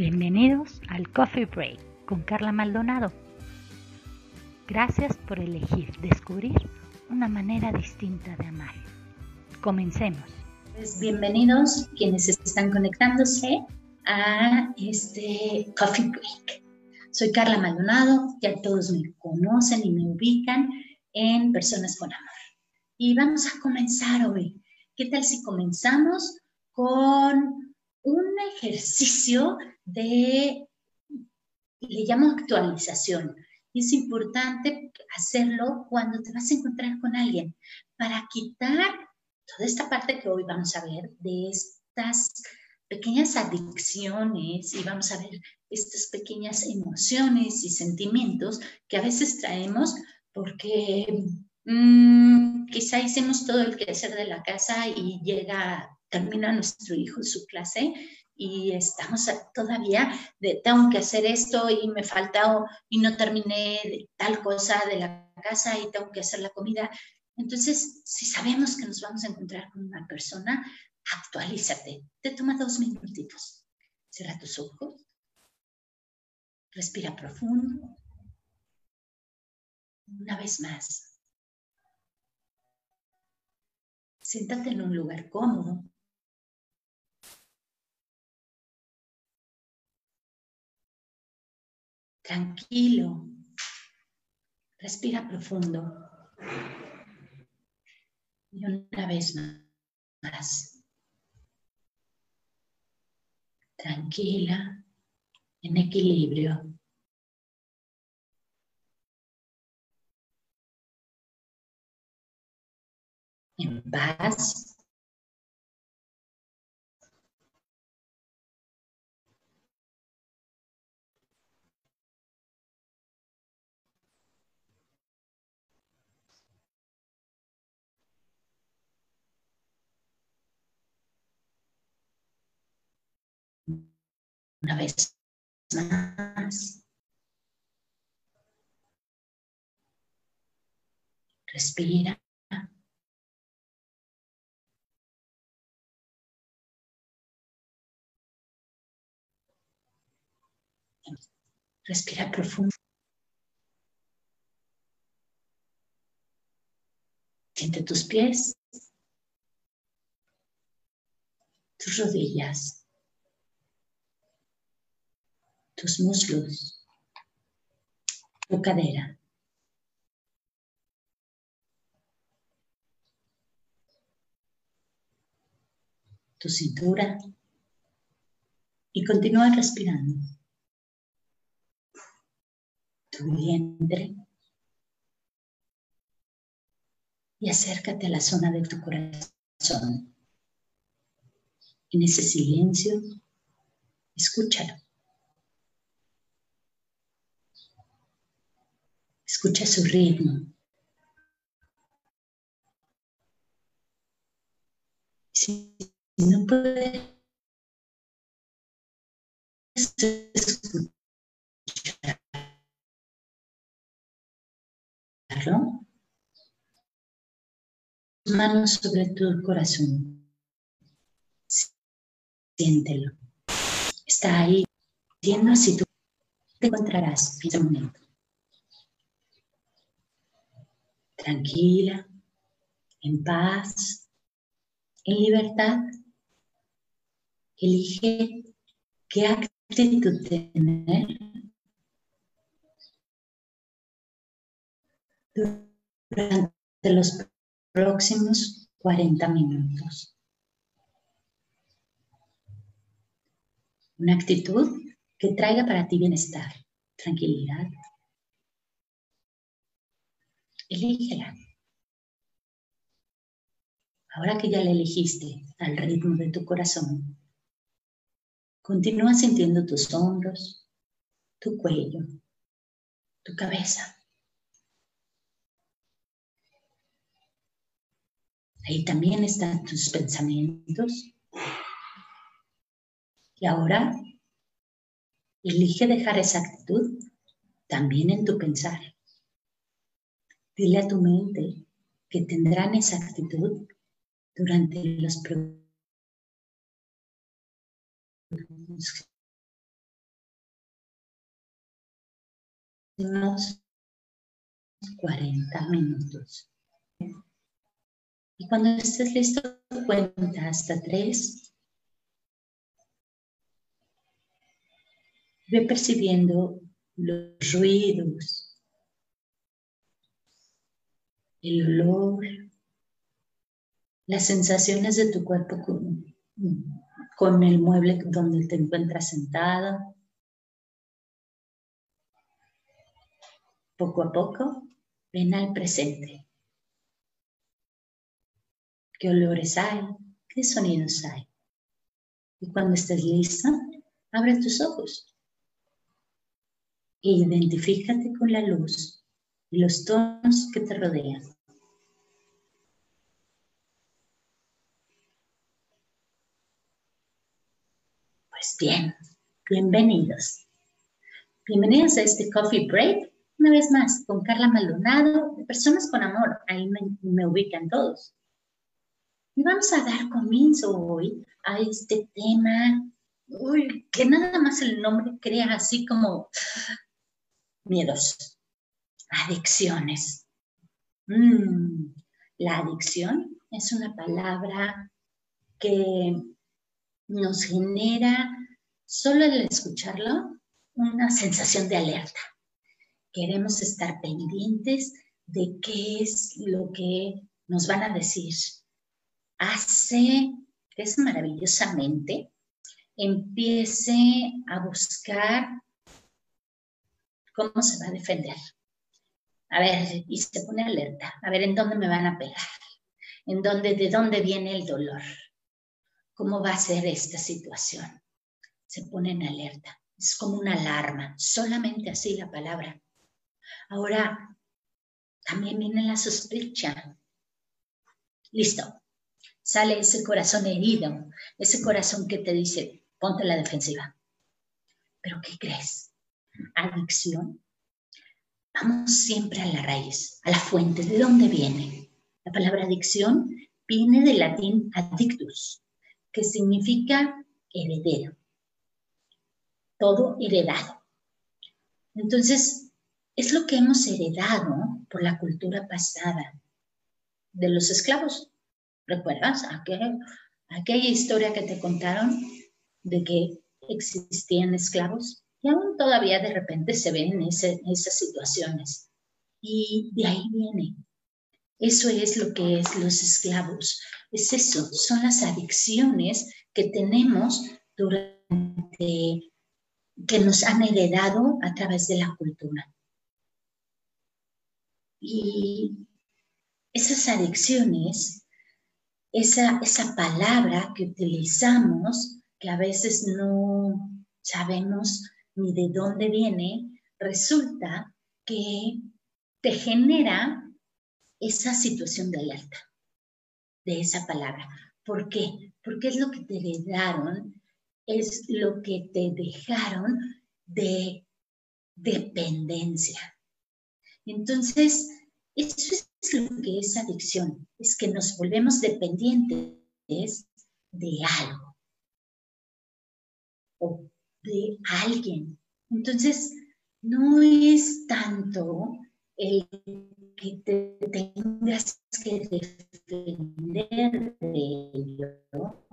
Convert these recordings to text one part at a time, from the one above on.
Bienvenidos al Coffee Break con Carla Maldonado. Gracias por elegir descubrir una manera distinta de amar. Comencemos. Pues bienvenidos quienes están conectándose a este Coffee Break. Soy Carla Maldonado, ya todos me conocen y me ubican en Personas con Amor. Y vamos a comenzar hoy. ¿Qué tal si comenzamos con un ejercicio de, le llamo actualización. Es importante hacerlo cuando te vas a encontrar con alguien para quitar toda esta parte que hoy vamos a ver de estas pequeñas adicciones y vamos a ver estas pequeñas emociones y sentimientos que a veces traemos porque mmm, quizá hicimos todo el quehacer de la casa y llega, termina nuestro hijo su clase y estamos todavía de tengo que hacer esto y me falta y no terminé tal cosa de la casa y tengo que hacer la comida. Entonces, si sabemos que nos vamos a encontrar con una persona, actualízate. Te toma dos minutitos. Cierra tus ojos. Respira profundo. Una vez más. Siéntate en un lugar cómodo. Tranquilo. Respira profundo. Y una vez más. Tranquila, en equilibrio. En paz. Una vez más. Respira. Respira profundo. Siente tus pies, tus rodillas tus muslos, tu cadera. tu cintura y continúa respirando. Tu vientre y acércate a la zona de tu corazón. En ese silencio, escúchalo. Escucha su ritmo. Si no puedes escucharlo, manos sobre tu corazón. Siéntelo. Está ahí, siendo así tú te encontrarás en ese momento. Tranquila, en paz, en libertad. Elige qué actitud tener durante los próximos 40 minutos. Una actitud que traiga para ti bienestar, tranquilidad, Elígela. Ahora que ya la elegiste al ritmo de tu corazón, continúa sintiendo tus hombros, tu cuello, tu cabeza. Ahí también están tus pensamientos. Y ahora elige dejar esa actitud también en tu pensar. Dile a tu mente que tendrán esa actitud durante los próximos 40 minutos. Y cuando estés listo, cuenta hasta tres. Ve percibiendo los ruidos, el olor, las sensaciones de tu cuerpo con, el mueble donde te encuentras sentado. Poco a poco, ven al presente. ¿Qué olores hay? ¿Qué sonidos hay? Y cuando estés lista, abre tus ojos e identifícate con la luz y los tonos que te rodean. Pues bien, bienvenidos. Bienvenidos a este Coffee Break, una vez más, con Carla Maldonado, de Personas con Amor. Ahí me, ubican todos. Y vamos a dar comienzo hoy a este tema, que nada más el nombre crea así como miedos, adicciones. Mm, la adicción es una palabra que nos genera, solo el escucharlo, una sensación de alerta. Queremos estar pendientes de qué es lo que nos van a decir. Hace es maravillosamente empiece a buscar ¿Cómo se va a defender? A ver, y se pone alerta. A ver, ¿en dónde me van a pegar? ¿En dónde, de dónde viene el dolor? ¿Cómo va a ser esta situación? Se pone en alerta. Es como una alarma, solamente así la palabra. Ahora, también viene la sospecha. Listo. Sale ese corazón herido, ese corazón que te dice, ponte la defensiva. Pero ¿qué crees? adicción, vamos siempre a la raíz, a la fuente, ¿de dónde viene? La palabra adicción viene del latín addictus, que significa heredero, todo heredado. Entonces, es lo que hemos heredado por la cultura pasada de los esclavos. ¿Recuerdas aquella, aquella historia que te contaron de que existían esclavos? Y aún todavía de repente se ven esas situaciones. Y de ahí viene. Eso es lo que es los esclavos. Es eso, son las adicciones que tenemos durante, que nos han heredado a través de la cultura. Y esas adicciones, esa, esa palabra que utilizamos, que a veces no sabemos ni de dónde viene, resulta que te genera esa situación de alerta de esa palabra. ¿Por qué? Porque es lo que te heredaron, es lo que te dejaron de dependencia. Entonces, eso es lo que es adicción, es que nos volvemos dependientes de algo de alguien. Entonces, no es tanto el que te tengas que defender de ello,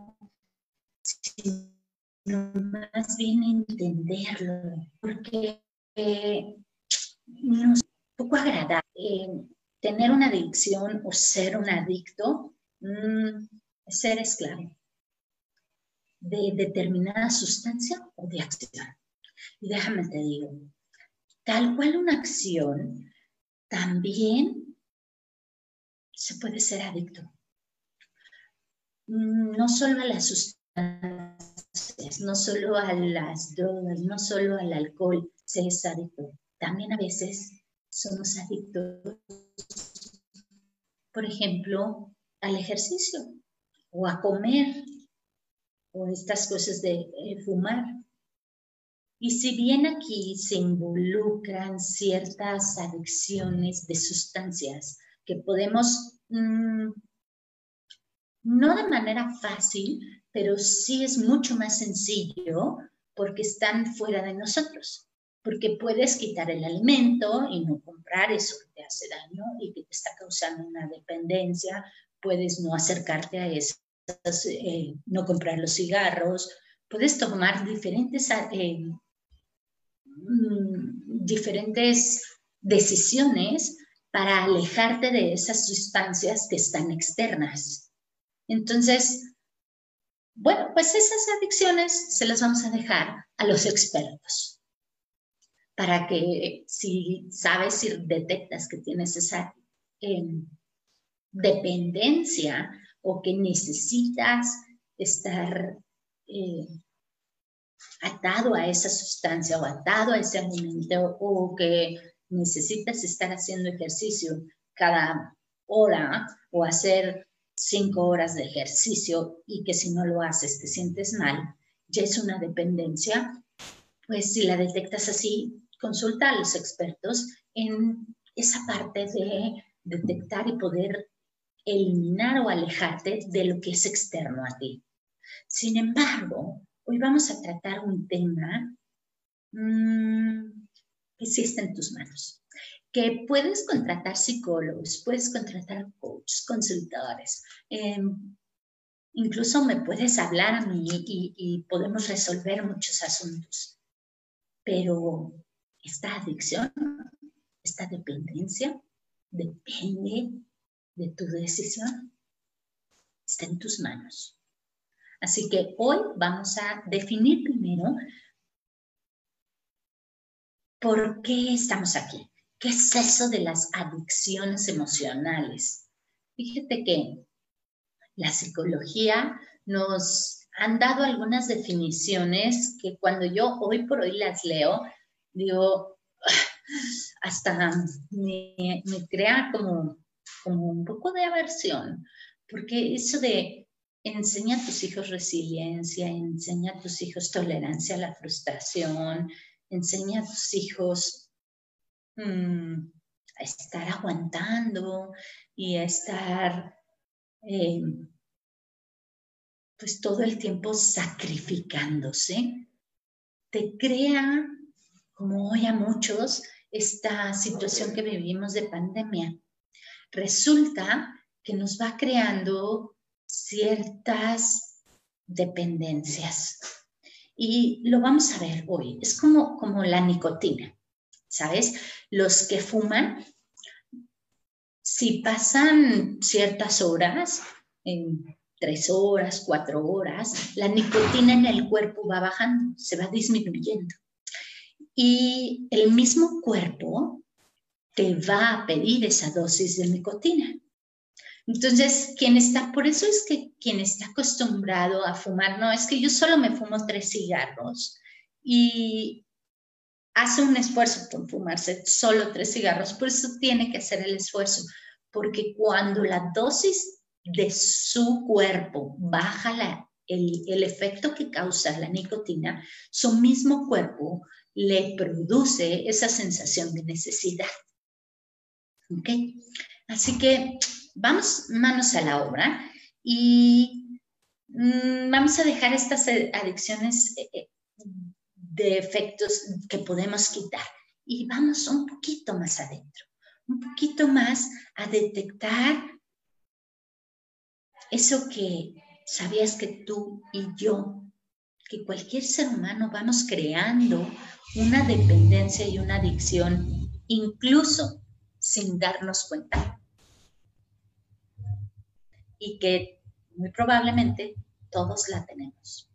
sino más bien entenderlo, porque eh, no es poco agradable eh, tener una adicción o ser un adicto, mm, ser esclavo de determinada sustancia o de acción. Y déjame te digo, tal cual una acción, también se puede ser adicto. No solo a las sustancias, no solo a las drogas, no solo al alcohol se es adicto. También a veces somos adictos, por ejemplo, al ejercicio o a comer o estas cosas de eh, fumar. Y si bien aquí se involucran ciertas adicciones de sustancias que podemos, mm, no de manera fácil, pero sí es mucho más sencillo porque están fuera de nosotros. porque puedes quitar el alimento y no comprar eso que te hace daño y que te está causando una dependencia, puedes no acercarte a esas, eh, no comprar los cigarros, puedes tomar diferentes, eh, mm, diferentes decisiones para alejarte de esas sustancias que están externas. Entonces, bueno, pues esas adicciones se las vamos a dejar a los expertos para que si sabes, si detectas que tienes esa em, dependencia o que necesitas estar eh, atado a esa sustancia o atado a ese alimento o que necesitas estar haciendo ejercicio cada hora o hacer cinco horas de ejercicio y que si no lo haces te sientes mal, ya es una dependencia, pues si la detectas así, consulta a los expertos en esa parte de detectar y poder eliminar o alejarte de lo que es externo a ti. Sin embargo, hoy vamos a tratar un tema mmm, que sí está en tus manos, que puedes contratar psicólogos, puedes contratar coaches, consultores, em, incluso me puedes hablar a mí y podemos resolver muchos asuntos. Pero esta adicción, esta dependencia, depende de tu decisión. Está en tus manos. Así que hoy vamos a definir primero ¿Por qué estamos aquí? ¿Qué es eso de las adicciones emocionales? Fíjate que la psicología nos han dado algunas definiciones que cuando yo hoy por hoy las leo, digo, hasta me, crea como, como un poco de aversión, porque eso de enseña a tus hijos resiliencia, enseña a tus hijos tolerancia a la frustración, enseña a tus hijos mm, a estar aguantando y a estar eh, pues todo el tiempo sacrificándose, te crea, como hoy a muchos, esta situación que vivimos de pandemia. Resulta que nos va creando ciertas dependencias. Y lo vamos a ver hoy. Es como, como la nicotina, ¿sabes? Los que fuman, si pasan ciertas horas, en tres horas, cuatro horas, la nicotina en el cuerpo va bajando, se va disminuyendo. Y el mismo cuerpo te va a pedir esa dosis de nicotina. Entonces, quien está, por eso es que quien está acostumbrado a fumar, no, es que yo solo me fumo tres cigarros y hace un esfuerzo por fumarse solo tres cigarros, por eso tiene que hacer el esfuerzo, porque cuando la dosis de su cuerpo baja la, el, el efecto que causa la nicotina, su mismo cuerpo le produce esa sensación de necesidad. ¿Ok? Así que vamos manos a la obra y mm, vamos a dejar estas adicciones eh, eh, de efectos que podemos quitar y vamos un poquito más adentro, un poquito más a detectar eso que sabías que tú y yo, que cualquier ser humano vamos creando una dependencia y una adicción, incluso sin darnos cuenta y que muy probablemente todos la tenemos.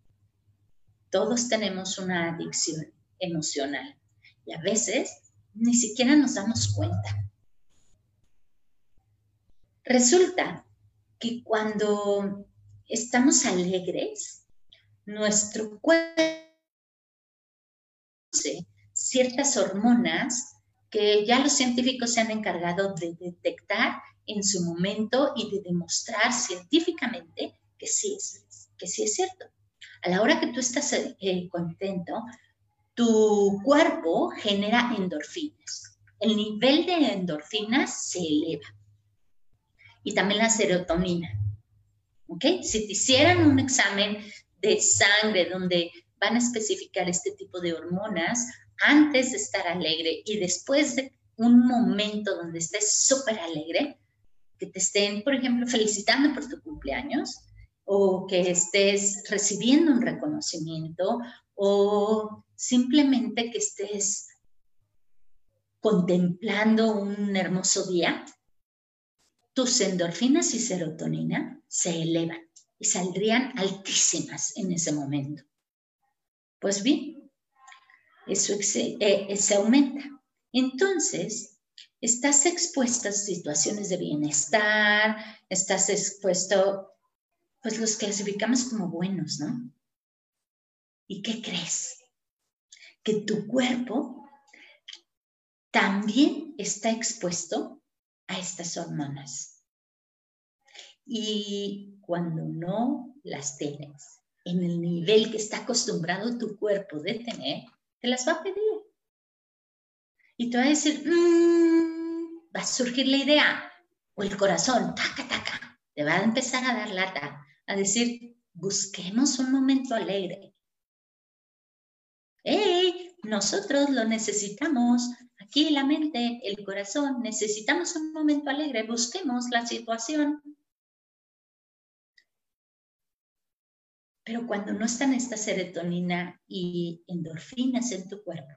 Todos tenemos una adicción emocional y a veces ni siquiera nos damos cuenta. Resulta que cuando estamos alegres, nuestro cuerpo ciertas hormonas que ya los científicos se han encargado de detectar en su momento y de demostrar científicamente que sí es, que sí es cierto. A la hora que tú estás eh, contento, tu cuerpo genera endorfinas. El nivel de endorfinas se eleva. Y también la serotonina. ¿Ok? Si te hicieran un examen de sangre donde van a especificar este tipo de hormonas, antes de estar alegre y después de un momento donde estés súper alegre, que te estén, por ejemplo, felicitando por tu cumpleaños o que estés recibiendo un reconocimiento o simplemente que estés contemplando un hermoso día, tus endorfinas y serotonina se elevan y saldrían altísimas en ese momento. Pues bien, eso eh, se aumenta. Entonces, estás expuesto a situaciones de bienestar, estás expuesto, pues los clasificamos como buenos, ¿no? ¿Y qué crees? Que tu cuerpo también está expuesto a estas hormonas. Y cuando no las tienes en el nivel que está acostumbrado tu cuerpo de tener, te las va a pedir. Y te va a decir, mmm, va a surgir la idea, o el corazón, taca, taca, te va a empezar a dar lata, a decir, busquemos un momento alegre. ¡Ey! Nosotros lo necesitamos. Aquí la mente, el corazón, necesitamos un momento alegre. Busquemos la situación. Pero cuando no están esta serotonina y endorfinas en tu cuerpo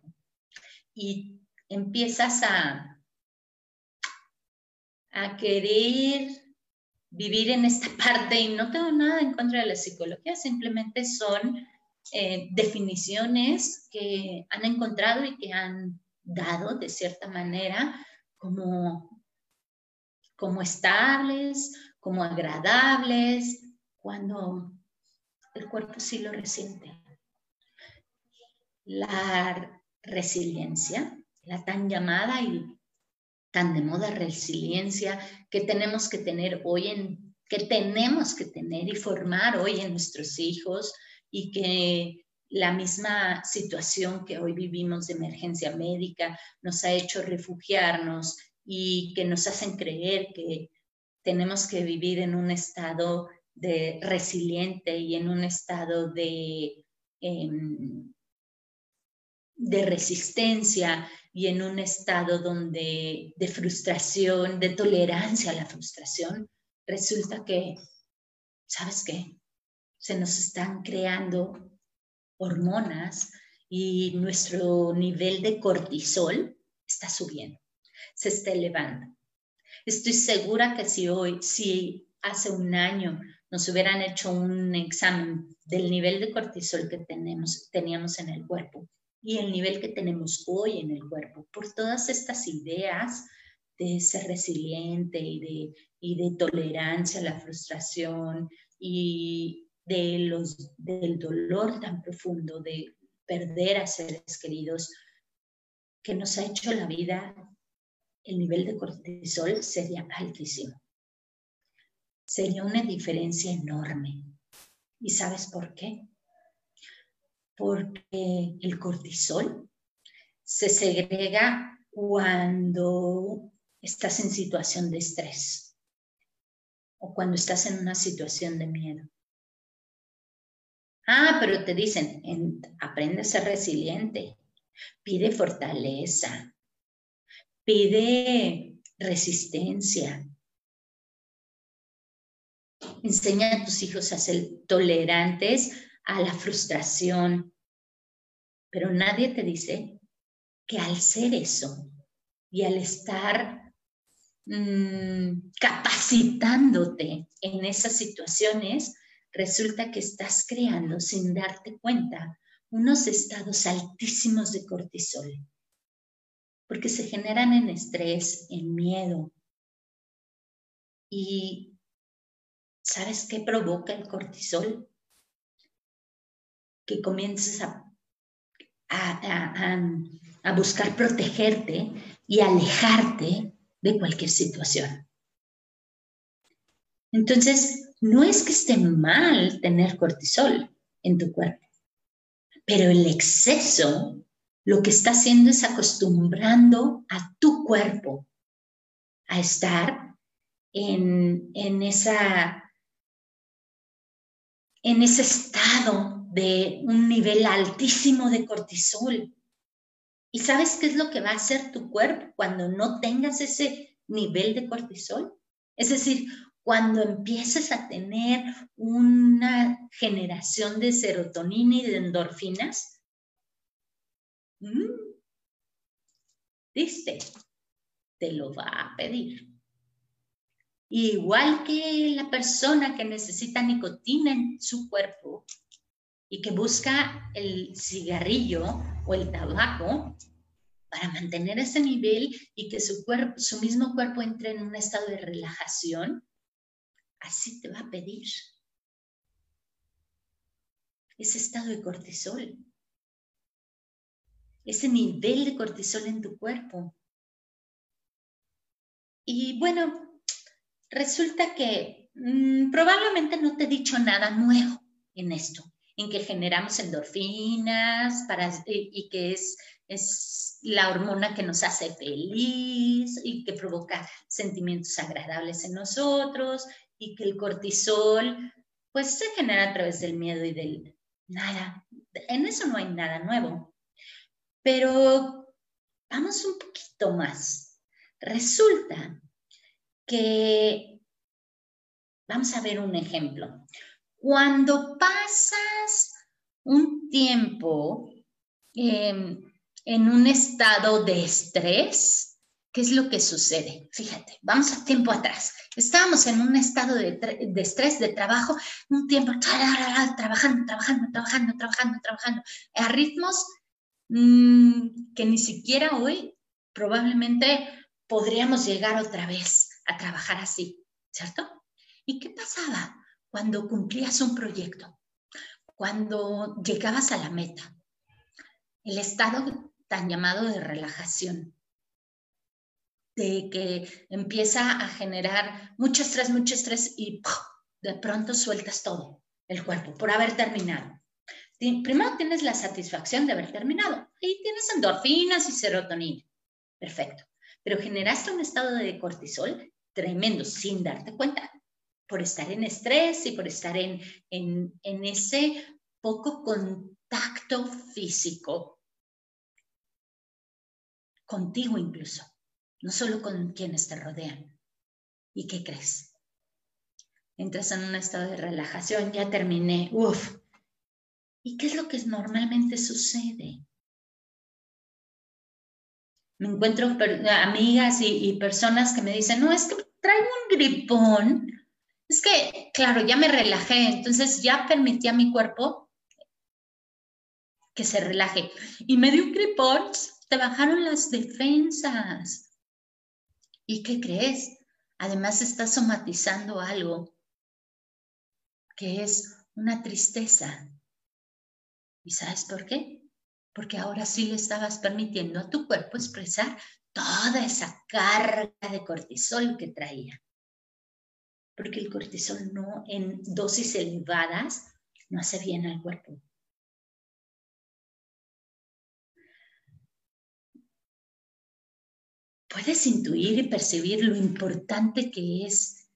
y empiezas a, a querer vivir en esta parte, y no tengo nada en contra de la psicología, simplemente son eh, definiciones que han encontrado y que han dado de cierta manera como, como estables, como agradables, cuando el cuerpo sí lo resiente. La resiliencia, la tan llamada y tan de moda resiliencia que tenemos que tener hoy en, que tenemos que tener y formar hoy en nuestros hijos y que la misma situación que hoy vivimos de emergencia médica nos ha hecho refugiarnos y que nos hacen creer que tenemos que vivir en un estado de resiliente y en un estado de, em, de resistencia y en un estado donde de frustración, de tolerancia a la frustración, resulta que, ¿sabes qué? Se nos están creando hormonas y nuestro nivel de cortisol está subiendo, se está elevando. Estoy segura que si hoy, si hace un año nos hubieran hecho un examen del nivel de cortisol que tenemos, teníamos en el cuerpo y el nivel que tenemos hoy en el cuerpo, por todas estas ideas de ser resiliente y de, y de tolerancia a la frustración y de los, del dolor tan profundo de perder a seres queridos que nos ha hecho la vida, el nivel de cortisol sería altísimo sería una diferencia enorme. ¿Y sabes por qué? Porque el cortisol se segrega cuando estás en situación de estrés o cuando estás en una situación de miedo. Ah, pero te dicen, aprende a ser resiliente, pide fortaleza, pide resistencia, Enseña a tus hijos a ser tolerantes a la frustración, pero nadie te dice que al ser eso y al estar mm, capacitándote en esas situaciones, resulta que estás creando sin darte cuenta unos estados altísimos de cortisol, porque se generan en estrés, en miedo. Y ¿Sabes qué provoca el cortisol? Que comiences a, a, buscar protegerte y alejarte de cualquier situación. Entonces, no es que esté mal tener cortisol en tu cuerpo, pero el exceso lo que está haciendo es acostumbrando a tu cuerpo a estar en, en esa en ese estado de un nivel altísimo de cortisol. ¿Y sabes qué es lo que va a hacer tu cuerpo cuando no tengas ese nivel de cortisol? Es decir, cuando empieces a tener una generación de serotonina y de endorfinas, ¿viste? Te lo va a pedir. Igual que la persona que necesita nicotina en su cuerpo y que busca el cigarrillo o el tabaco para mantener ese nivel y que su, cuerpo, su mismo cuerpo entre en un estado de relajación, así te va a pedir ese estado de cortisol, ese nivel de cortisol en tu cuerpo. Y bueno, resulta que mm, probablemente no te he dicho nada nuevo en esto, en que generamos endorfinas para, y, que es, es la hormona que nos hace feliz y que provoca sentimientos agradables en nosotros y que el cortisol pues se genera a través del miedo y del nada. En eso no hay nada nuevo. Pero vamos un poquito más. Resulta que, vamos a ver un ejemplo. Cuando pasas un tiempo em, en un estado de estrés, ¿Qué es lo que sucede? Fíjate, vamos a tiempo atrás. Estábamos en un estado de, estrés, de trabajo, un tiempo trabajando, trabajando, trabajando, trabajando, trabajando, a ritmos mm, que ni siquiera hoy probablemente podríamos llegar otra vez a trabajar así, ¿cierto? ¿Y qué pasaba cuando cumplías un proyecto? Cuando llegabas a la meta. El estado tan llamado de relajación de que empieza a generar mucho estrés, mucho estrés y de pronto sueltas todo el cuerpo por haber terminado. Primero tienes la satisfacción de haber terminado y tienes endorfinas y serotonina. Perfecto. Pero generaste un estado de cortisol tremendo sin darte cuenta por estar en estrés y por estar en, en, ese poco contacto físico contigo incluso no solo con quienes te rodean. ¿Y qué crees? Entras en un estado de relajación, ya terminé, uff. ¿Y qué es lo que normalmente sucede? Me encuentro amigas y, y personas que me dicen, no, es que traigo un gripón. Es que, claro, ya me relajé, entonces ya permití a mi cuerpo que se relaje. Y me dio un gripón, te bajaron las defensas. ¿Y qué crees? Además estás somatizando algo que es una tristeza. ¿Y sabes por qué? Porque ahora sí le estabas permitiendo a tu cuerpo expresar toda esa carga de cortisol que traía. Porque el cortisol no en dosis elevadas no hace bien al cuerpo. puedes intuir y percibir lo importante que es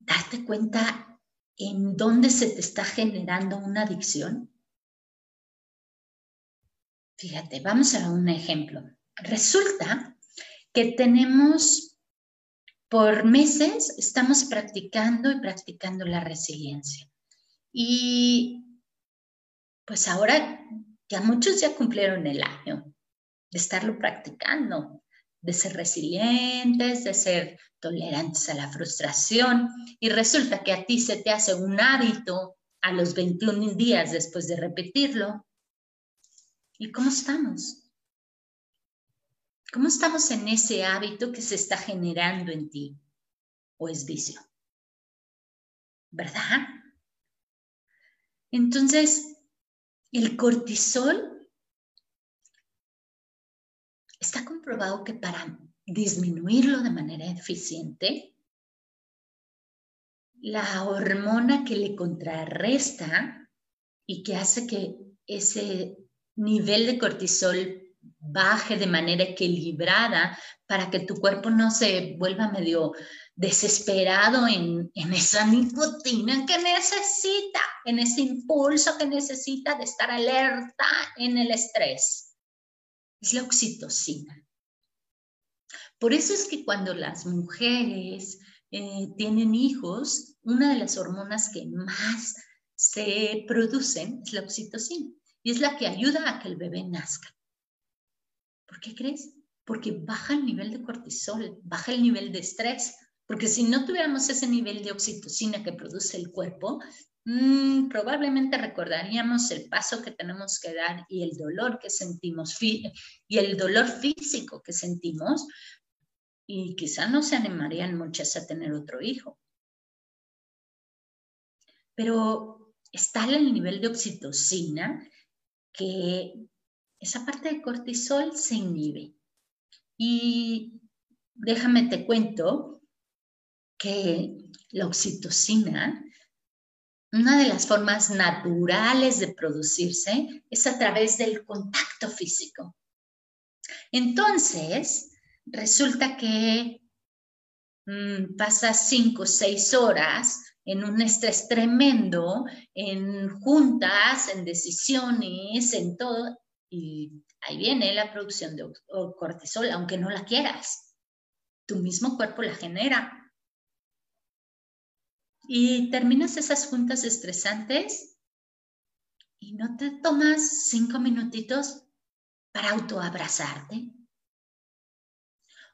darte cuenta en dónde se te está generando una adicción. Fíjate, vamos a un ejemplo. Resulta que tenemos, por meses, estamos practicando y practicando la resiliencia. Y pues ahora ya muchos ya cumplieron el año de estarlo practicando, de ser resilientes, de ser tolerantes a la frustración. Y resulta que a ti se te hace un hábito a los 21 días después de repetirlo. ¿Y cómo estamos? ¿Cómo estamos en ese hábito que se está generando en ti? ¿O es vicio? ¿Verdad? Entonces, el cortisol Está comprobado que para disminuirlo de manera eficiente, la hormona que le contrarresta y que hace que ese nivel de cortisol baje de manera equilibrada para que tu cuerpo no se vuelva medio desesperado en, en, esa nicotina que necesita, en ese impulso que necesita de estar alerta en el estrés. es la oxitocina. Por eso es que cuando las mujeres eh, tienen hijos, una de las hormonas que más se producen es la oxitocina y es la que ayuda a que el bebé nazca. ¿Por qué crees? Porque baja el nivel de cortisol, baja el nivel de estrés, porque si no tuviéramos ese nivel de oxitocina que produce el cuerpo, mm, probablemente recordaríamos el paso que tenemos que dar y el dolor que sentimos y el dolor físico que sentimos y quizá no se animarían muchas a tener otro hijo. Pero está el nivel de oxitocina que esa parte de cortisol se inhibe. Y déjame te cuento que la oxitocina, una de las formas naturales de producirse es a través del contacto físico. Entonces, resulta que mm, pasas cinco o seis horas en un estrés tremendo, en juntas, en decisiones, en todo, y ahí viene la producción de cortisol, aunque no la quieras. Tu mismo cuerpo la genera. Y terminas esas juntas estresantes y no te tomas cinco minutitos para autoabrazarte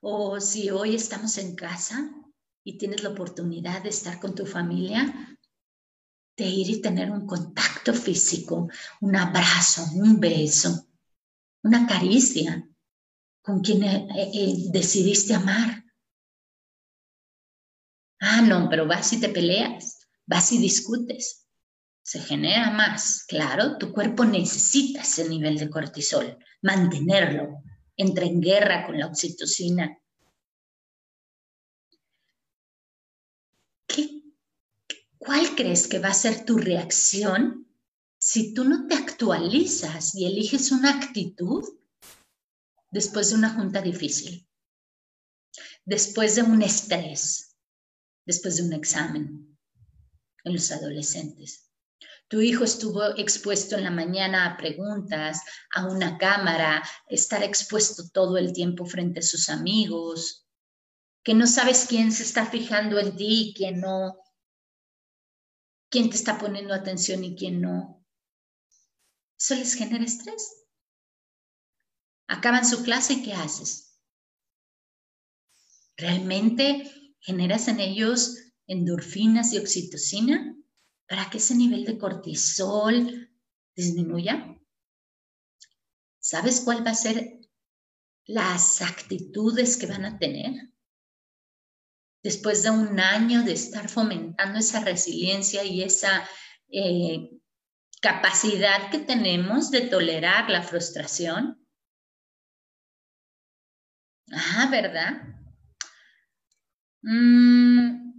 o si hoy estamos en casa y tienes la oportunidad de estar con tu familia, de ir y tener un contacto físico, un abrazo, un beso, una caricia con quien eh, eh, decidiste amar. Ah, no, pero vas y te peleas, vas y discutes. Se genera más. Claro, tu cuerpo necesita ese nivel de cortisol, mantenerlo, entra en guerra con la oxitocina. ¿Qué, ¿Cuál crees que va a ser tu reacción si tú no te actualizas y eliges una actitud después de una junta difícil, después de un estrés, después de un examen en los adolescentes? tu hijo estuvo expuesto en la mañana a preguntas, a una cámara, estar expuesto todo el tiempo frente a sus amigos, que no sabes quién se está fijando en ti y quién no, quién te está poniendo atención y quién no. Eso les genera estrés. Acaban su clase y ¿qué haces? ¿Realmente generas en ellos endorfinas y oxitocina? para que ese nivel de cortisol disminuya? ¿Sabes cuál va a ser las actitudes que van a tener? Después de un año de estar fomentando esa resiliencia y esa eh, capacidad que tenemos de tolerar la frustración. Ah, ¿verdad? Mm,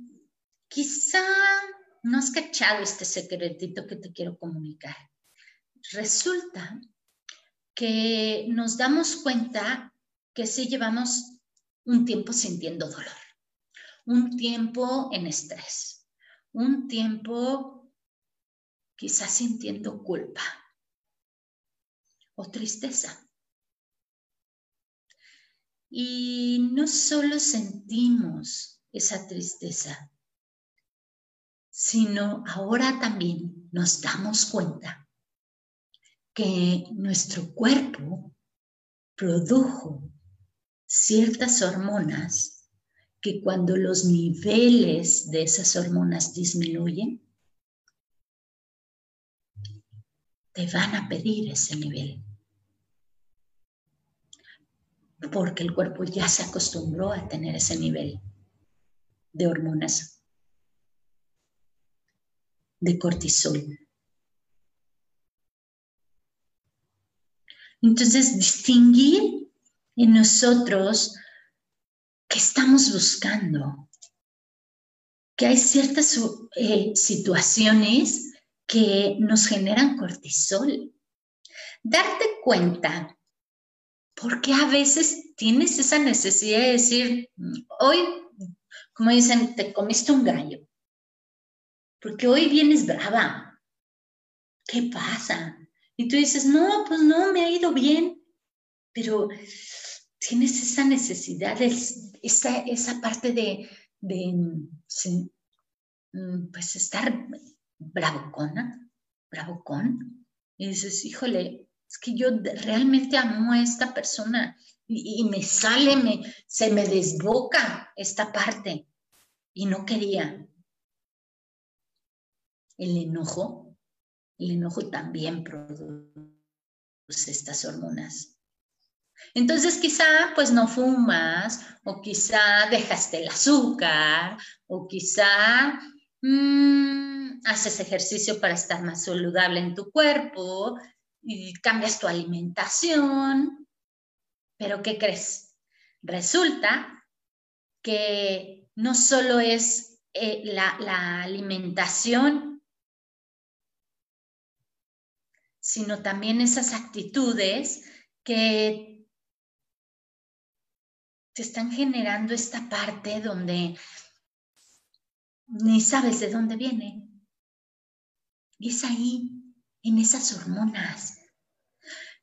quizá no has cachado este secretito que te quiero comunicar. Resulta que nos damos cuenta que sí llevamos un tiempo sintiendo dolor, un tiempo en estrés, un tiempo quizás sintiendo culpa o tristeza. Y no solo sentimos esa tristeza, sino ahora también nos damos cuenta que nuestro cuerpo produjo ciertas hormonas que cuando los niveles de esas hormonas disminuyen, te van a pedir ese nivel. Porque el cuerpo ya se acostumbró a tener ese nivel de hormonas de cortisol. Entonces, distinguir en nosotros qué estamos buscando, que hay ciertas eh, situaciones que nos generan cortisol. Darte cuenta, porque a veces tienes esa necesidad de decir, hoy, como dicen, te comiste un gallo porque hoy vienes brava. ¿Qué pasa? Y tú dices, no, pues no, me ha ido bien. pero tienes esa necesidad, esa, esa parte de, de mm, pues estar bravocona, bravocón, y dices, híjole, es que yo realmente amo a esta persona y, me sale, me, se me desboca esta parte y no quería. El enojo, el enojo también produce estas hormonas. Entonces quizá pues no fumas o quizá dejaste el azúcar o quizá mm, haces ejercicio para estar más saludable en tu cuerpo y cambias tu alimentación. Pero ¿qué crees? Resulta que no solo es eh, la, la alimentación, sino también esas actitudes que te están generando esta parte donde ni sabes de dónde viene. Y es ahí, en esas hormonas.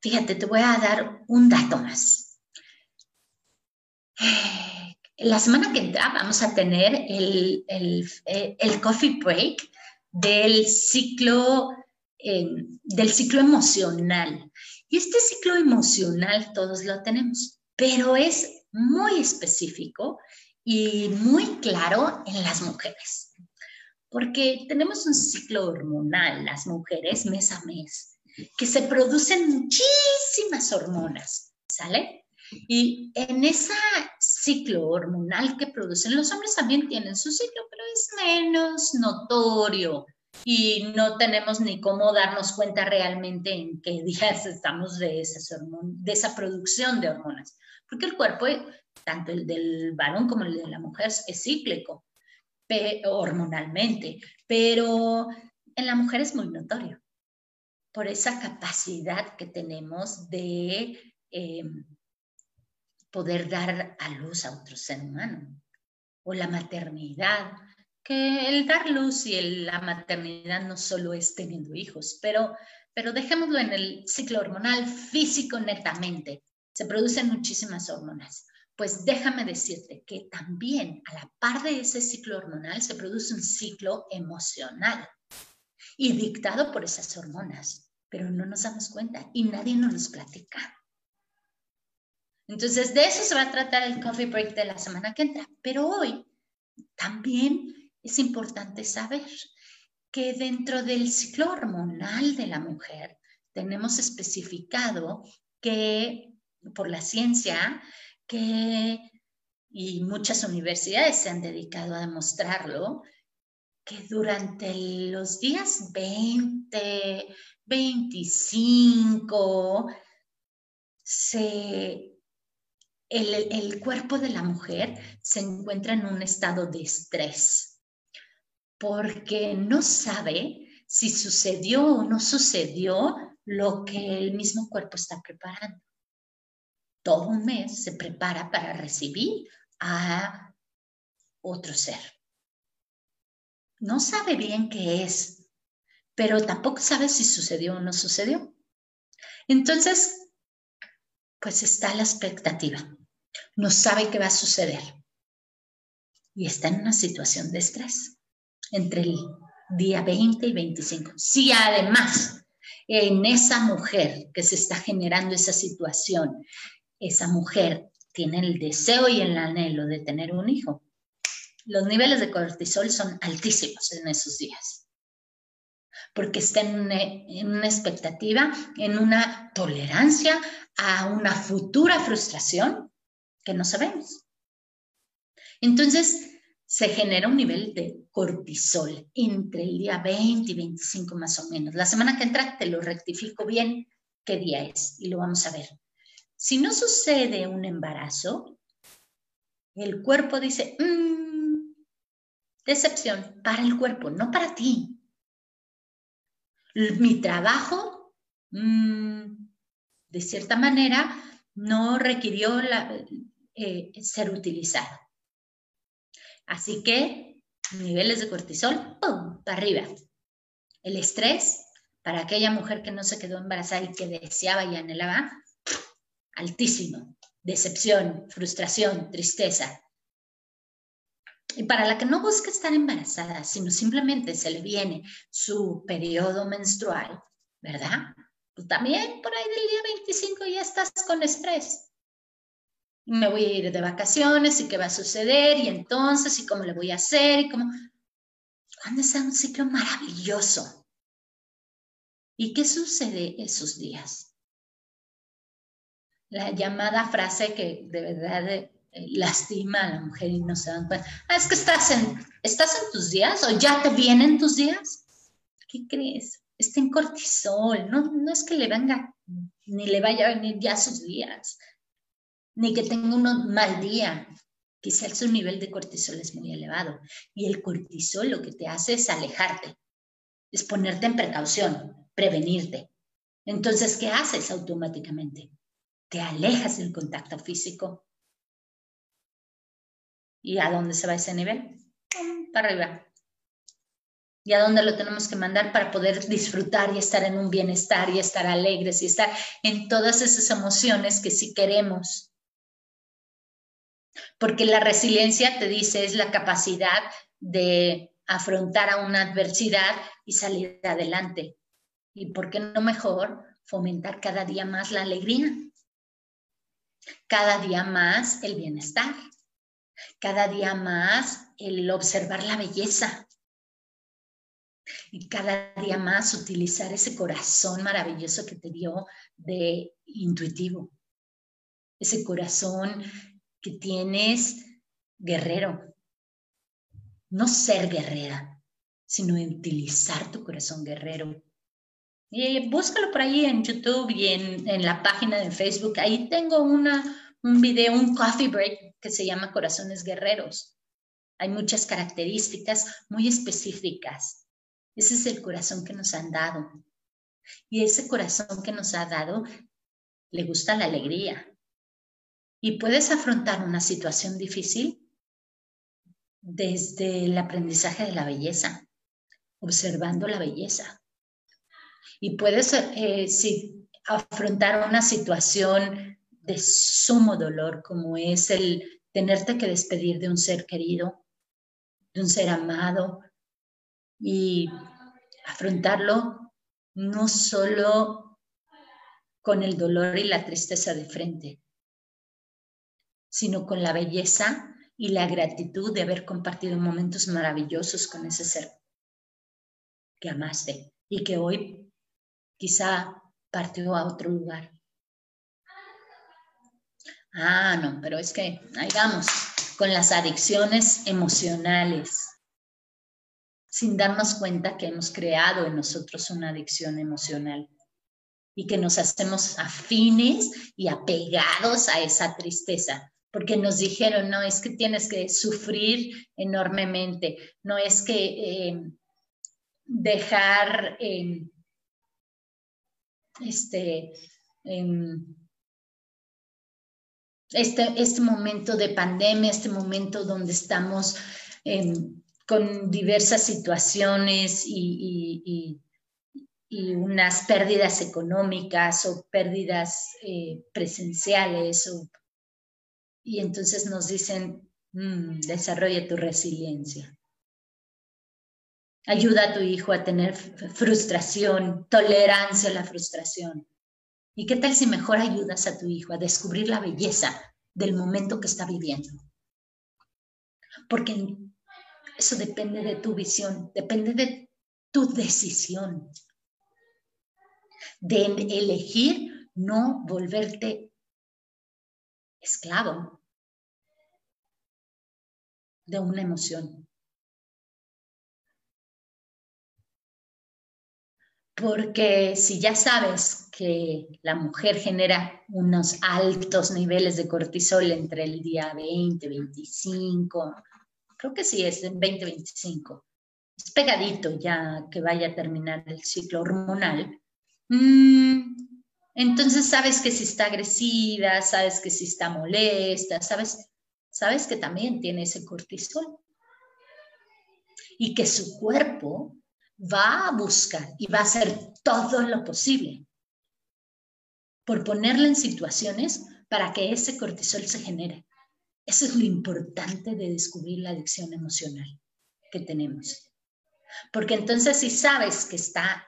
Fíjate, te voy a dar un dato más. La semana que entra vamos a tener el, el, coffee break del ciclo, eh, del ciclo emocional. Y este ciclo emocional todos lo tenemos, pero es muy específico y muy claro en las mujeres, porque tenemos un ciclo hormonal, las mujeres, mes a mes, que se producen muchísimas hormonas, ¿sale? Y en ese ciclo hormonal que producen, los hombres también tienen su ciclo, pero es menos notorio y no tenemos ni cómo darnos cuenta realmente en qué días estamos de, de esa producción de hormonas, porque el cuerpo, tanto el del varón como el de la mujer, es cíclico hormonalmente, pero en la mujer es muy notorio por esa capacidad que tenemos de em, poder dar a luz a otro ser humano, o la maternidad, que el dar luz y la maternidad no solo es teniendo hijos, pero, pero dejémoslo en el ciclo hormonal físico netamente. Se producen muchísimas hormonas. Pues déjame decirte que también a la par de ese ciclo hormonal se produce un ciclo emocional y dictado por esas hormonas, pero no nos damos cuenta y nadie nos los platica. Entonces, de eso se va a tratar el coffee break de la semana que entra, pero hoy también es importante saber que dentro del ciclo hormonal de la mujer tenemos especificado que por la ciencia que y muchas universidades se han dedicado a demostrarlo que durante los días 20, 25 se el, el cuerpo de la mujer se encuentra en un estado de estrés porque no sabe si sucedió o no sucedió lo que el mismo cuerpo está preparando. Todo un mes se prepara para recibir a otro ser. No sabe bien qué es, pero tampoco sabe si sucedió o no sucedió. Entonces, pues está la expectativa. No sabe qué va a suceder. Y está en una situación de estrés entre el día 20 y 25. Si además en esa mujer que se está generando esa situación, esa mujer tiene el deseo y el anhelo de tener un hijo, los niveles de cortisol son altísimos en esos días, porque está en una, en una expectativa, en una tolerancia a una futura frustración que no sabemos. Entonces, se genera un nivel de cortisol entre el día 20 y 25 más o menos. La semana que entra te lo rectifico bien qué día es y lo vamos a ver. Si no sucede un embarazo, el cuerpo dice, mm, decepción para el cuerpo, no para ti. Mi trabajo, mm, de cierta manera, no requirió eh, ser utilizado. Así que niveles de cortisol, ¡pum!, para arriba. El estrés, para aquella mujer que no se quedó embarazada y que deseaba y anhelaba, altísimo, decepción, frustración, tristeza. Y para la que no busca estar embarazada, sino simplemente se le viene su periodo menstrual, ¿verdad? Pues también por ahí del día 25 ya estás con estrés. Me voy a ir de vacaciones y qué va a suceder y entonces y cómo le voy a hacer y cómo... ¿Cuándo es un ciclo maravilloso? ¿Y qué sucede esos días? La llamada frase que de verdad eh, lastima a la mujer y no se dan cuenta. Ah, es que estás en, estás en tus días o ya te vienen tus días. ¿Qué crees? Está en cortisol. No, no es que le venga, ni le vaya a venir ya sus días, ni que tenga un mal día. Quizá su nivel de cortisol es muy elevado. Y el cortisol lo que te hace es alejarte, es ponerte en precaución, prevenirte. Entonces, ¿qué haces automáticamente? Te alejas del contacto físico. ¿Y a dónde se va ese nivel? Para arriba. ¿Y a dónde lo tenemos que mandar para poder disfrutar y estar en un bienestar y estar alegres y estar en todas esas emociones que si queremos? Porque la resiliencia, te dice, es la capacidad de afrontar a una adversidad y salir adelante. ¿Y por qué no mejor fomentar cada día más la alegría? Cada día más el bienestar. Cada día más el observar la belleza. Y cada día más utilizar ese corazón maravilloso que te dio de intuitivo. Ese corazón que tienes guerrero. No ser guerrera, sino utilizar tu corazón guerrero y búscalo por ahí en YouTube y en, en la página de Facebook. Ahí tengo una, un video, un coffee break que se llama Corazones Guerreros. Hay muchas características muy específicas. Ese es el corazón que nos han dado. Y ese corazón que nos ha dado le gusta la alegría. Y puedes afrontar una situación difícil desde el aprendizaje de la belleza, observando la belleza y puedes eh, afrontar una situación de sumo dolor como es el tenerte que despedir de un ser querido, de un ser amado y afrontarlo no solo con el dolor y la tristeza de frente, sino con la belleza y la gratitud de haber compartido momentos maravillosos con ese ser que amaste y que hoy quizá partió a otro lugar. Ah, no, pero es que ahí vamos, con las adicciones emocionales, sin darnos cuenta que hemos creado en nosotros una adicción emocional y que nos hacemos afines y apegados a esa tristeza, porque nos dijeron, no, es que tienes que sufrir enormemente, no es que eh, dejar... Eh, este, este, este momento de pandemia, este momento donde estamos con diversas situaciones y, unas pérdidas económicas o pérdidas eh, presenciales. y entonces nos dicen, mm, desarrolla tu resiliencia. Ayuda a tu hijo a tener frustración, tolerancia a la frustración. ¿Y qué tal si mejor ayudas a tu hijo a descubrir la belleza del momento que está viviendo? Porque eso depende de tu visión, depende de tu decisión, de elegir no volverte esclavo de una emoción. Porque si ya sabes que la mujer genera unos altos niveles de cortisol entre el día 20, 25, creo que sí es 20, 25, es pegadito ya que vaya a terminar el ciclo hormonal, mm, entonces sabes que si está agresiva, sabes que si está molesta, sabes, sabes que también tiene ese cortisol. Y que su cuerpo va a buscar y va a hacer todo lo posible por ponerla en situaciones para que ese cortisol se genere. Eso es lo importante de descubrir la adicción emocional que tenemos. Porque entonces si sabes que está,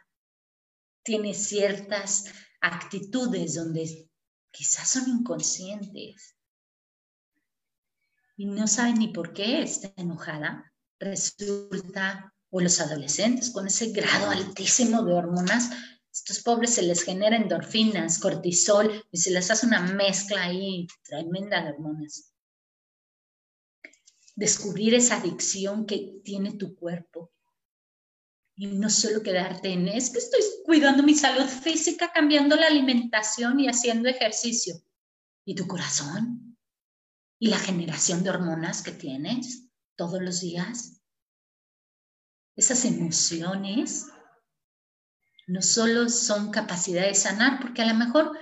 tiene ciertas actitudes donde quizás son inconscientes y no sabe ni por qué está enojada, resulta, o los adolescentes con ese grado altísimo de hormonas, estos pobres se les genera endorfinas, cortisol y se les hace una mezcla ahí tremenda de hormonas. Descubrir esa adicción que tiene tu cuerpo y no solo quedarte en, es que estoy cuidando mi salud física, cambiando la alimentación y haciendo ejercicio. ¿Y tu corazón? ¿Y la generación de hormonas que tienes todos los días? Esas emociones no solo son capacidad de sanar, porque a lo mejor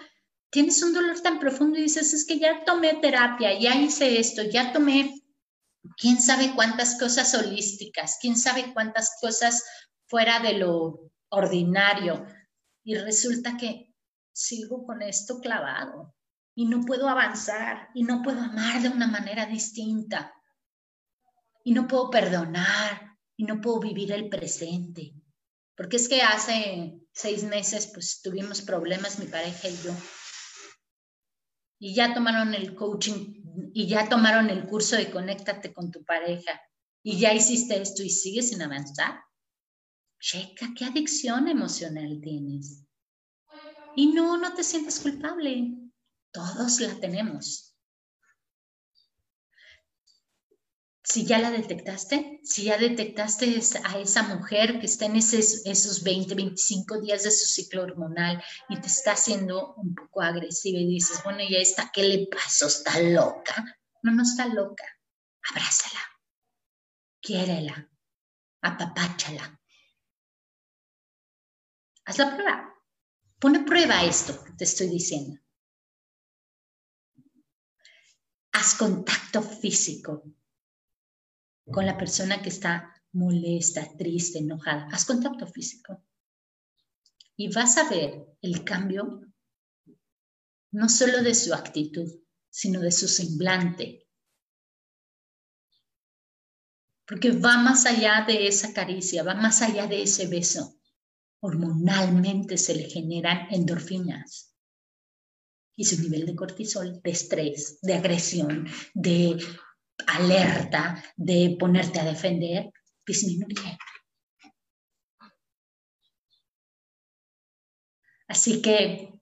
tienes un dolor tan profundo y dices, es que ya tomé terapia, ya hice esto, ya tomé quién sabe cuántas cosas holísticas, quién sabe cuántas cosas fuera de lo ordinario. Y resulta que sigo con esto clavado y no puedo avanzar y no puedo amar de una manera distinta y no puedo perdonar y no puedo vivir el presente. Porque es que hace seis meses pues tuvimos problemas mi pareja y yo. Y ya tomaron el coaching y ya tomaron el curso de conéctate con tu pareja y ya hiciste esto y sigues sin avanzar checa qué adicción emocional tienes. Y no, no te sientes culpable. Todos la tenemos. Si ya la detectaste, si ya detectaste a esa mujer que está en esos 20, 25 días de su ciclo hormonal y te está haciendo un poco agresiva y dices, bueno, ¿y esta qué le pasó? ¿Está loca? No, no está loca. Abrázala. Quiérela. Apapáchala. Haz la prueba. Pone prueba esto que te estoy diciendo. Haz contacto físico con la persona que está molesta, triste, enojada. Haz contacto físico. Y vas a ver el cambio no solo de su actitud, sino de su semblante. Porque va más allá de esa caricia, va más allá de ese beso hormonalmente se le generan endorfinas. Y su nivel de cortisol, de estrés, de agresión, de alerta, de ponerte a defender, disminuye. Así que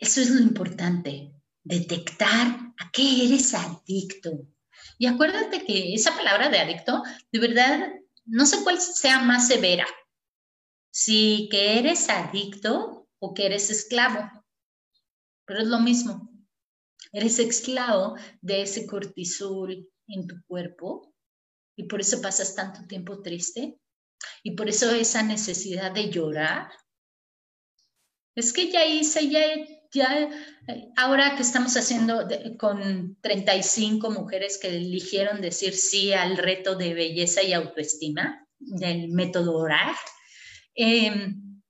eso es lo importante, detectar a qué eres adicto. Y acuérdate que esa palabra de adicto, de verdad, no sé cuál sea más severa, si que eres adicto o que eres esclavo, pero es lo mismo. Eres esclavo de ese cortisol en tu cuerpo y por eso pasas tanto tiempo triste y por eso esa necesidad de llorar. Es que ya hice, ya, ya, ahora que estamos haciendo con 35 mujeres que eligieron decir sí al reto de belleza y autoestima del método orar, Em,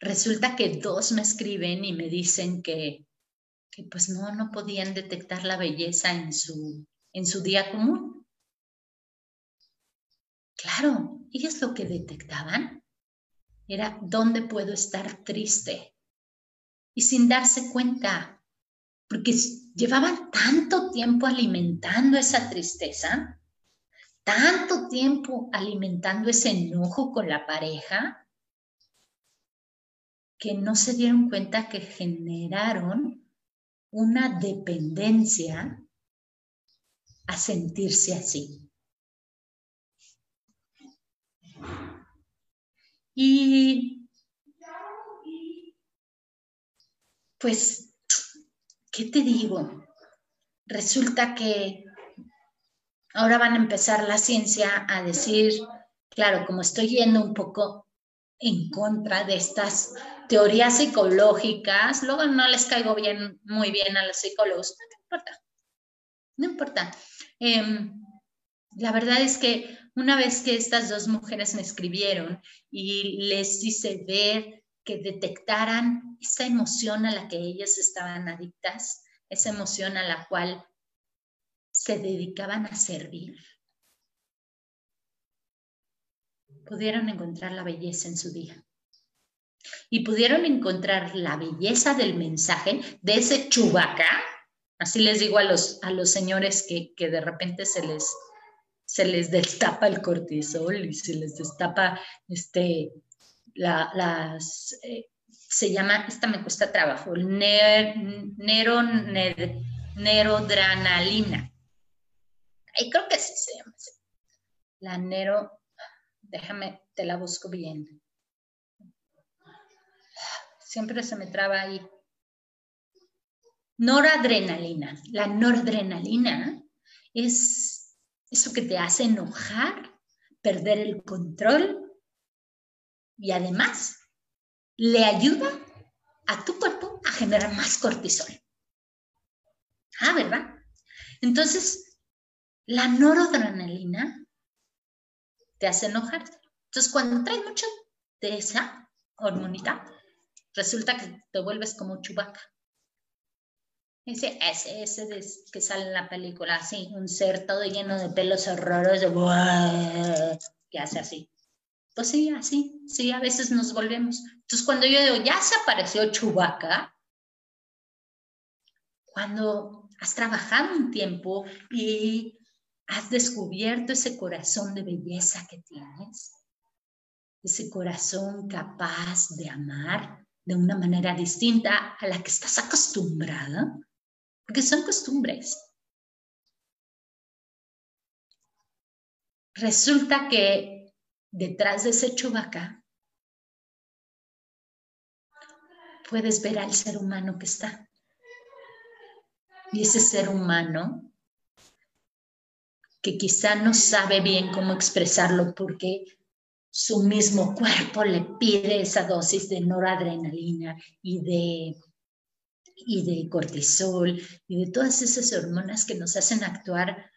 resulta que dos me escriben y me dicen que, pues no, no podían detectar la belleza en su, en su día común. Claro, ellas lo que detectaban era dónde puedo estar triste. Y sin darse cuenta, porque llevaban tanto tiempo alimentando esa tristeza, tanto tiempo alimentando ese enojo con la pareja que no se dieron cuenta que generaron una dependencia a sentirse así. Y pues, ¿qué te digo? Resulta que ahora van a empezar la ciencia a decir, claro, como estoy yendo un poco en contra de estas teorías psicológicas, luego no les caigo bien, muy bien a los psicólogos, no importa, no importa. Em, la verdad es que una vez que estas dos mujeres me escribieron y les hice ver que detectaran esa emoción a la que ellas estaban adictas, esa emoción a la cual se dedicaban a servir, pudieron encontrar la belleza en su día. Y pudieron encontrar la belleza del mensaje de ese chubaca, así les digo a los, a los señores que, que de repente se les, se les destapa el cortisol y se les destapa este, la, las, eh, se llama, esta me cuesta trabajo, ner, nero, nerodranalina. Ahí creo que sí se llama así. La nero, déjame, te la busco bien. Siempre se me traba ahí. Noradrenalina. La noradrenalina es eso que te hace enojar, perder el control y además le ayuda a tu cuerpo a generar más cortisol. Ah, ¿verdad? Entonces, la noradrenalina te hace enojar. Entonces, cuando traes mucho de esa hormonita, resulta que te vuelves como chubaca. Ese, ese, ese que sale en la película, así, un ser todo lleno de pelos horrorosos, que hace así. Pues sí, así, sí, a veces nos volvemos. Entonces, cuando yo digo, ya se apareció Chubaca, cuando has trabajado un tiempo y has descubierto ese corazón de belleza que tienes, ese corazón capaz de amar de una manera distinta a la que estás acostumbrada, porque son costumbres. Resulta que detrás de ese chubaca, puedes ver al ser humano que está. Y ese ser humano que quizá no sabe bien cómo expresarlo porque su mismo cuerpo le pide esa dosis de noradrenalina y de, y de cortisol y de todas esas hormonas que nos hacen actuar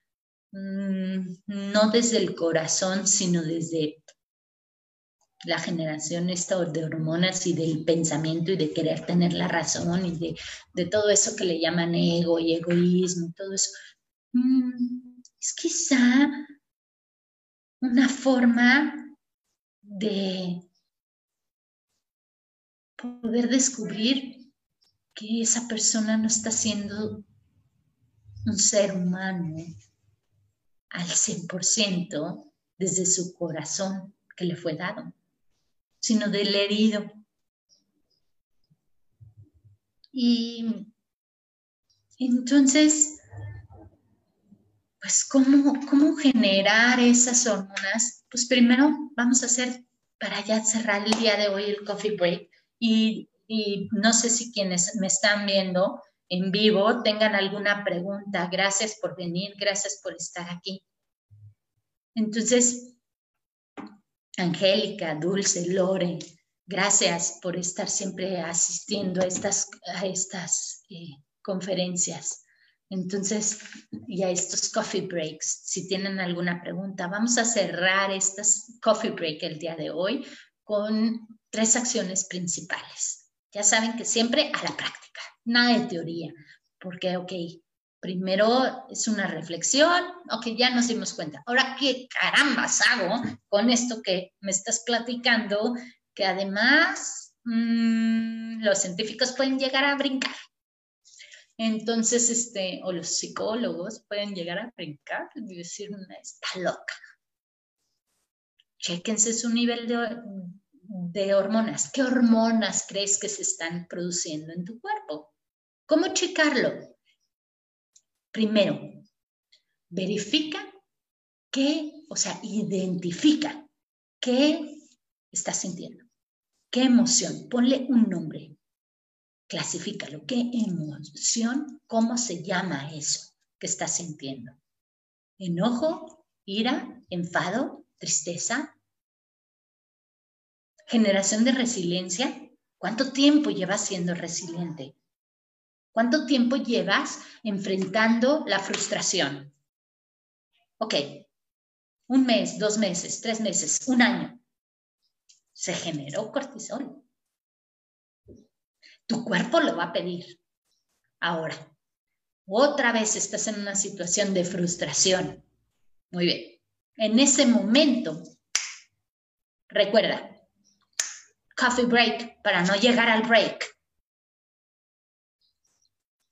Mm, no desde el corazón, sino desde la generación de hormonas y del pensamiento y de querer tener la razón y de, todo eso que le llaman ego y egoísmo y todo eso. Mm, es quizá una forma de poder descubrir que esa persona no está siendo un ser humano, al 100% desde su corazón que le fue dado, sino del herido. Y entonces, pues, ¿cómo, cómo generar esas hormonas? Pues primero vamos a hacer, para ya cerrar el día de hoy, el coffee break. Y, no sé si quienes me están viendo en vivo tengan alguna pregunta. Gracias por venir, gracias por estar aquí. Entonces, Angélica, Dulce, Lore, gracias por estar siempre asistiendo a estas, a estas eh, conferencias. Entonces, y a estos coffee breaks, si tienen alguna pregunta, vamos a cerrar estas coffee break el día de hoy con tres acciones principales. Ya saben que siempre a la práctica, nada de teoría, porque, ok, primero es una reflexión, ok, ya nos dimos cuenta. Ahora, ¿qué carambas hago con esto que me estás platicando? Que además mm, los científicos pueden llegar a brincar. Entonces, este, o los psicólogos pueden llegar a brincar y decir, está loca. Chéquense su nivel de, de hormonas. ¿Qué hormonas crees que se están produciendo en tu cuerpo? ¿Cómo checarlo? Primero, verifica qué, o sea, identifica qué estás sintiendo, qué emoción, ponle un nombre, clasifícalo, qué emoción, cómo se llama eso que estás sintiendo. Enojo, ira, enfado, tristeza, generación de resiliencia. ¿Cuánto tiempo llevas siendo resiliente? ¿Cuánto tiempo llevas enfrentando la frustración? Ok, un mes, dos meses, tres meses, un año. Se generó cortisol. Tu cuerpo lo va a pedir. Ahora, otra vez estás en una situación de frustración. Muy bien. En ese momento, recuerda, coffee break para no llegar al break.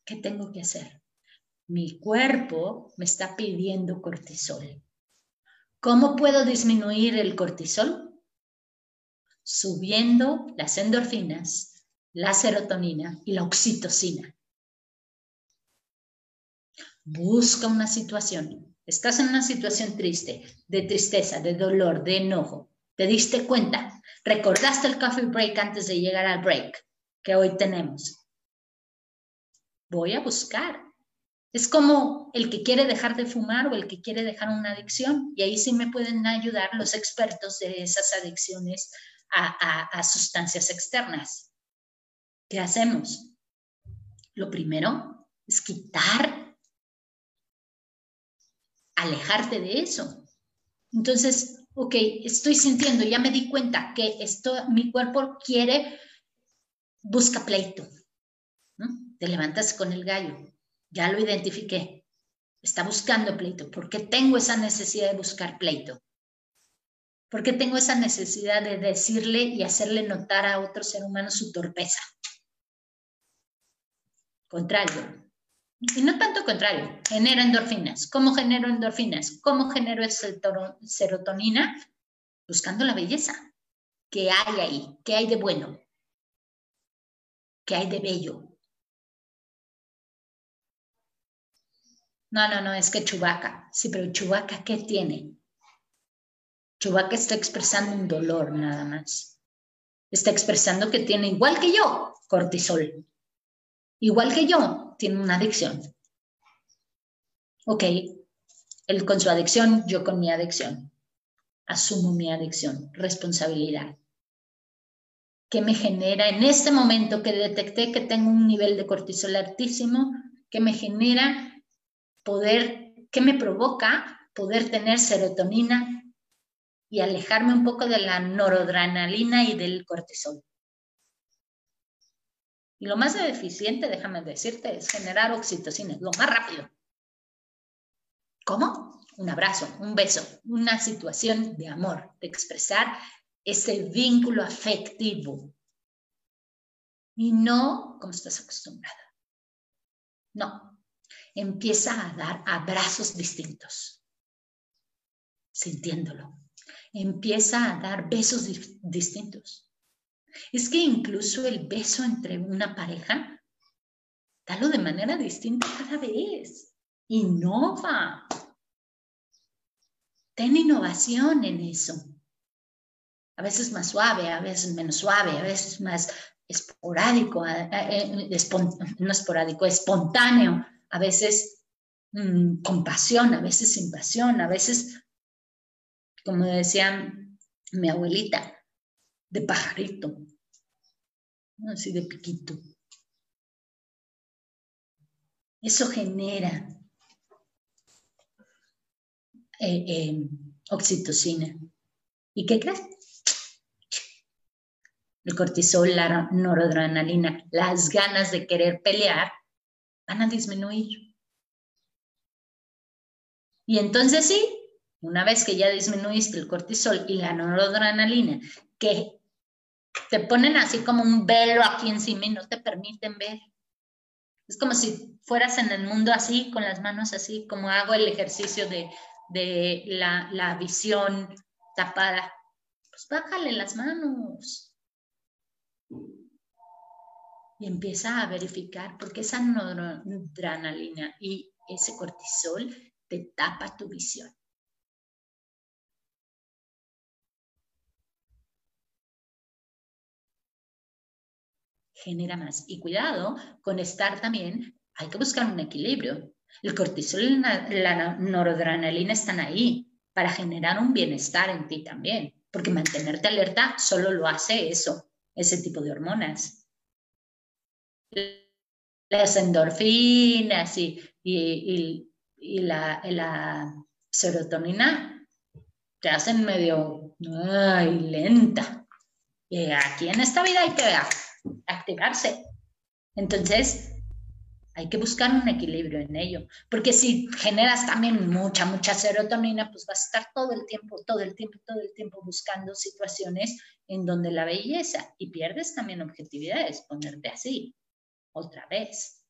¿Qué tengo que hacer? Mi cuerpo me está pidiendo cortisol. ¿Cómo puedo disminuir el cortisol? Subiendo las endorfinas, la serotonina y la oxitocina. Busca una situación. Estás en una situación triste, de tristeza, de dolor, de enojo. Te diste cuenta. Recordaste el coffee break antes de llegar al break que hoy tenemos. Voy a buscar es como el que quiere dejar de fumar o el que quiere dejar una adicción. Y ahí sí me pueden ayudar los expertos de esas adicciones a, sustancias externas. ¿Qué hacemos? Lo primero es quitar, alejarte de eso. Entonces, ok, estoy sintiendo, ya me di cuenta que esto, mi cuerpo quiere, busca pleito. Te levantas con el gallo, ya lo identifiqué. Está buscando pleito. ¿Por qué tengo esa necesidad de buscar pleito? ¿Por qué tengo esa necesidad de decirle y hacerle notar a otro ser humano su torpeza? Contrario. Y no tanto contrario, genero endorfinas. ¿Cómo genero endorfinas? ¿Cómo genero serotonina? Buscando la belleza. ¿Qué hay ahí? ¿Qué hay de bueno? ¿Qué hay de bello? No, no, no, es que Chubaca. Sí, pero Chubaca, ¿qué tiene? Chubaca está expresando un dolor nada más. Está expresando que tiene, igual que yo, cortisol. Igual que yo, tiene una adicción. Ok, él con su adicción, yo con mi adicción. Asumo mi adicción, responsabilidad. ¿Qué me genera en este momento que detecté que tengo un nivel de cortisol altísimo? ¿Qué me genera poder, ¿qué me provoca poder tener serotonina y alejarme un poco de la noradrenalina y del cortisol? Y lo más eficiente, déjame decirte, es generar oxitocina, lo más rápido. ¿Cómo? Un abrazo, un beso, una situación de amor, de expresar ese vínculo afectivo. Y no como estás acostumbrada. No, empieza a dar abrazos distintos, sintiéndolo. Empieza a dar besos distintos. Es que incluso el beso entre una pareja, dalo de manera distinta cada vez. Innova. Ten innovación en eso. A veces más suave, a veces menos suave, a veces más esporádico, eh, no esporádico, espontáneo, a veces mm, con pasión, a veces sin pasión, a veces, como decía mi abuelita, de pajarito, así de piquito. Eso genera eh, eh, oxitocina. ¿Y qué crees? El cortisol, la noradrenalina, las ganas de querer pelear van a disminuir. Y entonces sí, una vez que ya disminuiste el cortisol y la noradrenalina, que te ponen así como un velo aquí encima y no te permiten ver. Es como si fueras en el mundo así, con las manos así, como hago el ejercicio de, de la, la visión tapada. Pues bájale las manos y empieza a verificar porque esa noradrenalina y ese cortisol te tapa tu visión. Genera más. Y cuidado con estar también, hay que buscar un equilibrio. El cortisol y la noradrenalina están ahí para generar un bienestar en ti también, porque mantenerte alerta solo lo hace eso, ese tipo de hormonas las endorfinas y, y, la, serotonina te hacen medio ay, lenta. Y aquí en esta vida hay que activarse. Entonces, hay que buscar un equilibrio en ello, porque si generas también mucha, mucha serotonina, pues vas a estar todo el tiempo, todo el tiempo, todo el tiempo buscando situaciones en donde la belleza y pierdes también objetividad es ponerte así, otra vez.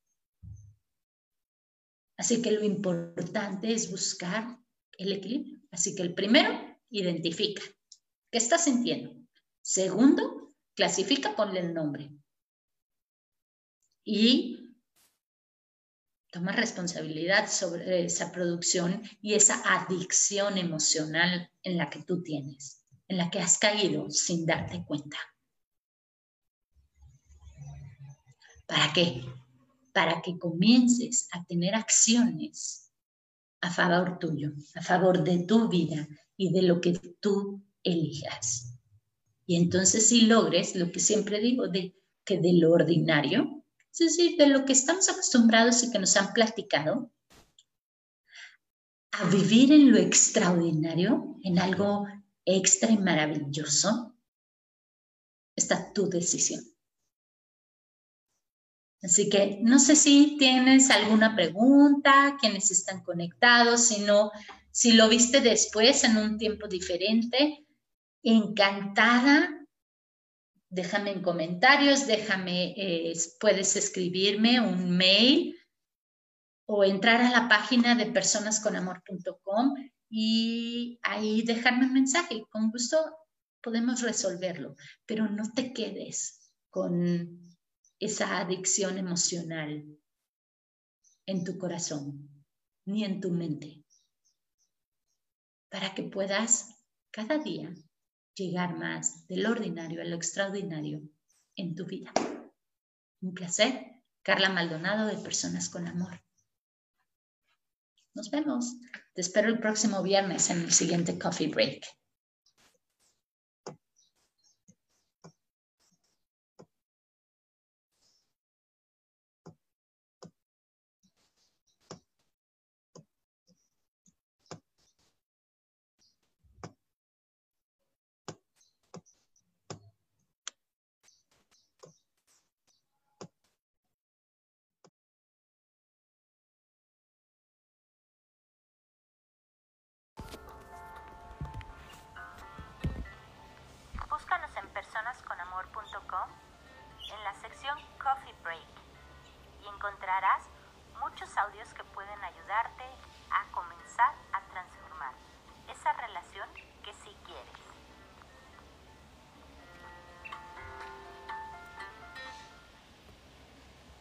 Así que lo importante es buscar el equilibrio. Así que el primero, identifica. ¿Qué estás sintiendo? Segundo, clasifica, ponle el nombre. Y toma responsabilidad sobre esa producción y esa adicción emocional en la que tú tienes, en la que has caído sin darte cuenta. ¿Para qué? Para que comiences a tener acciones a favor tuyo, a favor de tu vida y de lo que tú elijas. Y entonces si logres lo que siempre digo, de que de lo ordinario es decir, de lo que estamos acostumbrados y que nos han platicado, a vivir en lo extraordinario, en algo extra y maravilloso, está tu decisión. Así que no sé si tienes alguna pregunta, quienes están conectados, si no, si lo viste después en un tiempo diferente, encantada. Déjame en comentarios, déjame, eh, puedes escribirme un mail o entrar a la página de personasconamor.com y ahí dejarme un mensaje. Con gusto podemos resolverlo, pero no te quedes con esa adicción emocional en tu corazón ni en tu mente, para que puedas cada día llegar más del ordinario a lo extraordinario en tu vida. Un placer. Carla Maldonado de Personas con Amor. Nos vemos. Te espero el próximo viernes en el siguiente Coffee Break.